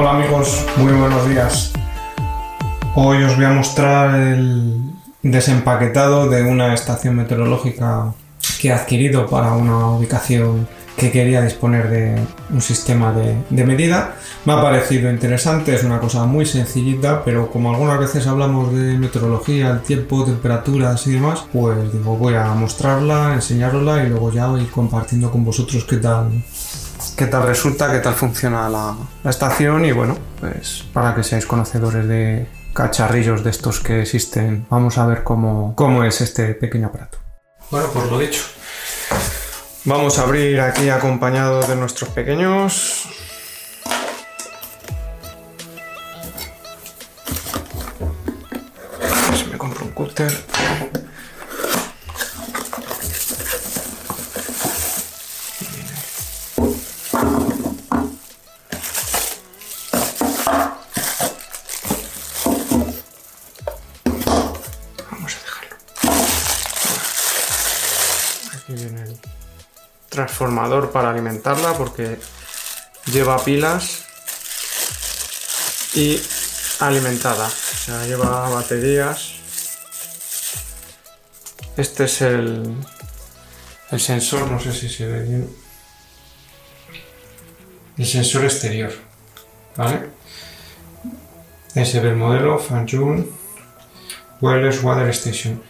Hola amigos, muy buenos días. Hoy os voy a mostrar el desempaquetado de una estación meteorológica que he adquirido para una ubicación que quería disponer de un sistema de, medida. Me ha parecido interesante, es una cosa muy sencillita, pero como algunas veces hablamos de meteorología, el tiempo, temperaturas y demás, pues digo, voy a mostrarla, enseñarosla y luego ya voy compartiendo con vosotros qué tal, qué tal resulta, qué tal funciona la, estación y bueno, pues para que seáis conocedores de cacharrillos de estos que existen, vamos a ver cómo, cómo es este pequeño aparato. Bueno, pues lo dicho. Vamos a abrir aquí acompañado de nuestros pequeños. A ver si me compro un cúter. El transformador para alimentarla porque lleva pilas y alimentada, o sea, lleva baterías. Este es el, el sensor, no sé si se ve bien. El sensor exterior, ¿vale? Ese ve el modelo Fanjun Wireless Water Station.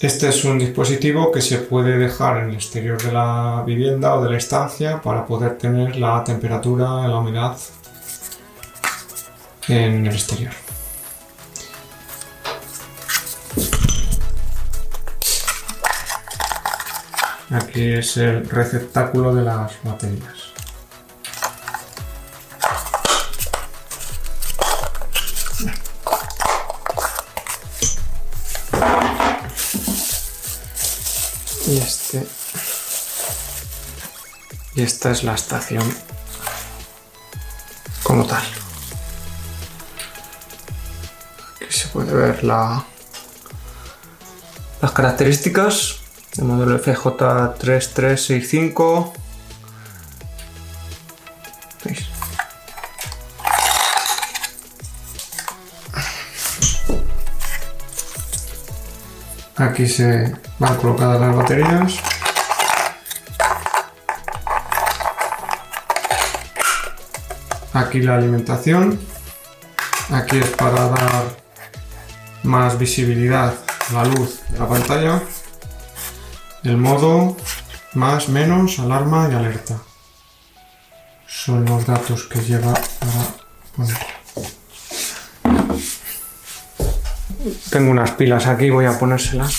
Este es un dispositivo que se puede dejar en el exterior de la vivienda o de la estancia para poder tener la temperatura, la humedad en el exterior. Aquí es el receptáculo de las baterías. Y esta es la estación como tal aquí se puede ver la las características del modelo FJ3365 ¿Veis? Aquí se van colocadas las baterías. Aquí la alimentación. Aquí es para dar más visibilidad a la luz de la pantalla. El modo más, menos, alarma y alerta. Son los datos que lleva para poner. Tengo unas pilas aquí, voy a ponérselas.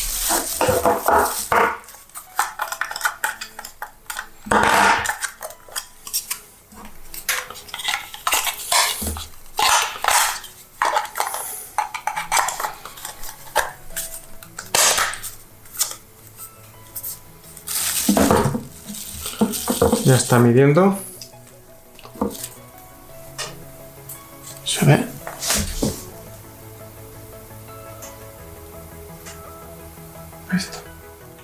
Ya está midiendo. ¿Se ve? Esto.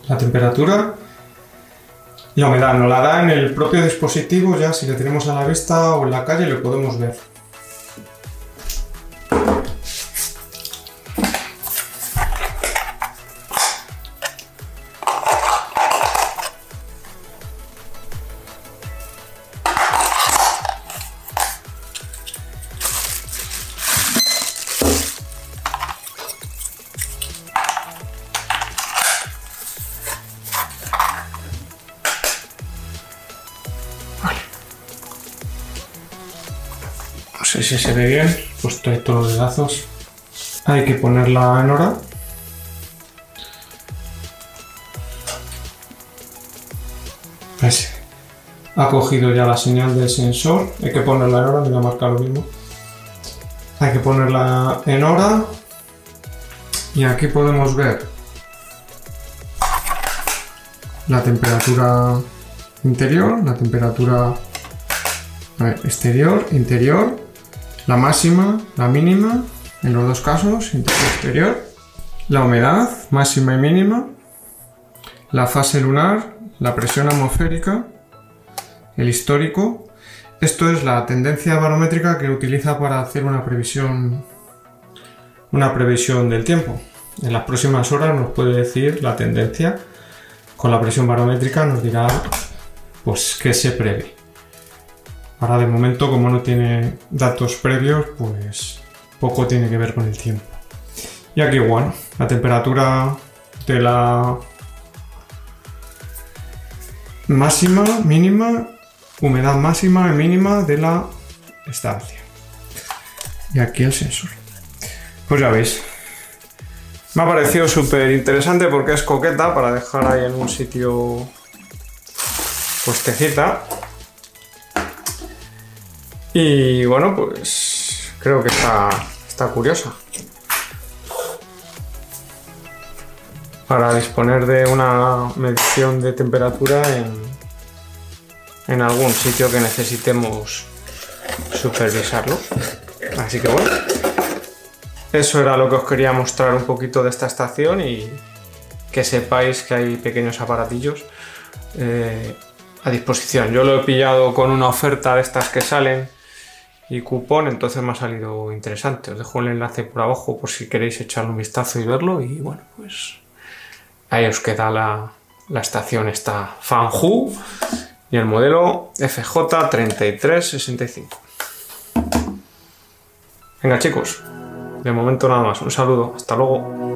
La temperatura la humedad nos la da en el propio dispositivo, ya si le tenemos a la vista o en la calle lo podemos ver. Sé si se ve bien, puesto ahí todos los dedazos. Hay que ponerla en hora. ¿Ves? Ha cogido ya la señal del sensor. Hay que ponerla en hora, me voy a marcar lo mismo. Hay que ponerla en hora. Y aquí podemos ver la temperatura interior, la temperatura exterior, interior, la máxima, la mínima, en los dos casos, interior exterior, la humedad máxima y mínima, la fase lunar, la presión atmosférica, el histórico, Esto es la tendencia barométrica que utiliza para hacer una previsión una previsión del tiempo. En las próximas horas nos puede decir la tendencia. Con la presión barométrica nos dirá pues qué se prevé. Ahora de momento como no tiene datos previos pues poco tiene que ver con el tiempo. Y aquí igual, la temperatura de la máxima, mínima, humedad máxima y mínima de la estancia. Y aquí el sensor. Pues ya veis. Me ha parecido súper interesante porque es coqueta para dejar ahí en un sitio puestecita. Y bueno, pues creo que está, está curiosa. Para disponer de una medición de temperatura en, en algún sitio que necesitemos supervisarlo. Así que bueno, eso era lo que os quería mostrar un poquito de esta estación y que sepáis que hay pequeños aparatillos eh, a disposición. Yo lo he pillado con una oferta de estas que salen y cupón, entonces me ha salido interesante. Os dejo el enlace por abajo por si queréis echarle un vistazo y verlo. Y bueno, pues ahí os queda la, la estación esta Fanhu y el modelo FJ3365. Venga chicos, de momento nada más. Un saludo. Hasta luego.